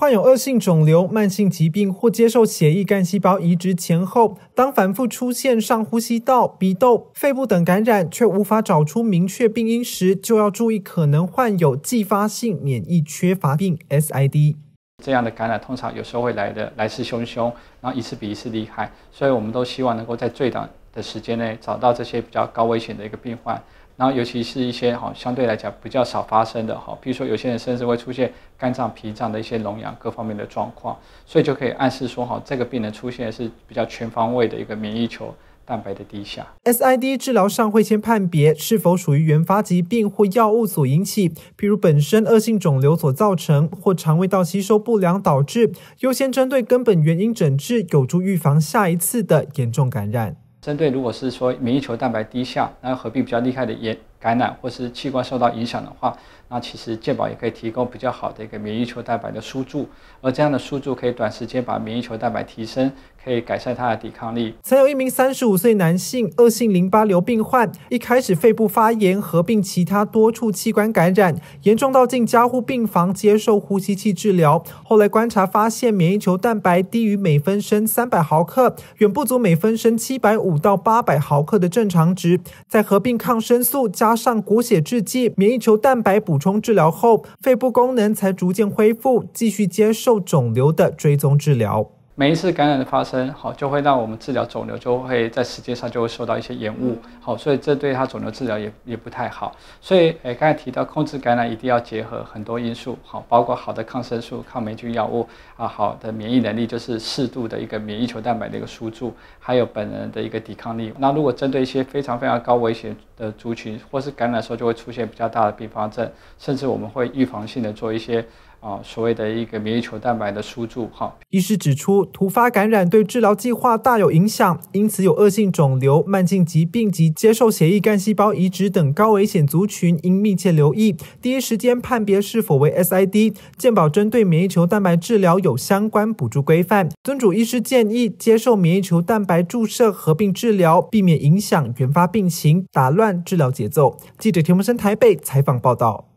患有恶性肿瘤、慢性疾病或接受血液干细胞移植前后，当反复出现上呼吸道、鼻窦、肺部等感染，却无法找出明确病因时，就要注意可能患有继发性免疫缺乏病 （SID）。这样的感染通常有时候会来的来势汹汹，然后一次比一次厉害，所以我们都希望能够在最短的时间内找到这些比较高危险的一个病患。然后，尤其是一些哈相对来讲比较少发生的哈，比如说有些人甚至会出现肝脏、脾脏的一些脓疡各方面的状况，所以就可以暗示说哈，这个病人出现的是比较全方位的一个免疫球蛋白的低下。SID 治疗上会先判别是否属于原发疾病或药物所引起，譬如本身恶性肿瘤所造成，或肠胃道吸收不良导致，优先针对根本原因诊治，有助预防下一次的严重感染。针对如果是说免疫球蛋白低下，然后合并比较厉害的炎感染或是器官受到影响的话，那其实健保也可以提供比较好的一个免疫球蛋白的输注，而这样的输注可以短时间把免疫球蛋白提升，可以改善它的抵抗力。曾有一名三十五岁男性恶性淋巴瘤病患，一开始肺部发炎，合并其他多处器官感染，严重到进加护病房接受呼吸器治疗。后来观察发现，免疫球蛋白低于每分升三百毫克，远不足每分升七百五到八百毫克的正常值。在合并抗生素加加上骨血制剂、免疫球蛋白补充治疗后，肺部功能才逐渐恢复，继续接受肿瘤的追踪治疗。每一次感染的发生，好就会让我们治疗肿瘤就会在时间上就会受到一些延误，好，所以这对他肿瘤治疗也也不太好。所以，诶，刚才提到控制感染一定要结合很多因素，好，包括好的抗生素、抗霉菌药物啊，好的免疫能力，就是适度的一个免疫球蛋白的一个输注，还有本人的一个抵抗力。那如果针对一些非常非常高危险的族群，或是感染时候就会出现比较大的并发症，甚至我们会预防性的做一些。啊，所谓的一个免疫球蛋白的输注，哈。医师指出，突发感染对治疗计划大有影响，因此有恶性肿瘤、慢性疾病及接受血液干细胞移植等高危险族群，应密切留意，第一时间判别是否为 SID。健保针对免疫球蛋白治疗有相关补助规范，尊主医师建议接受免疫球蛋白注射合并治疗，避免影响原发病情，打乱治疗节奏。记者田木生台北采访报道。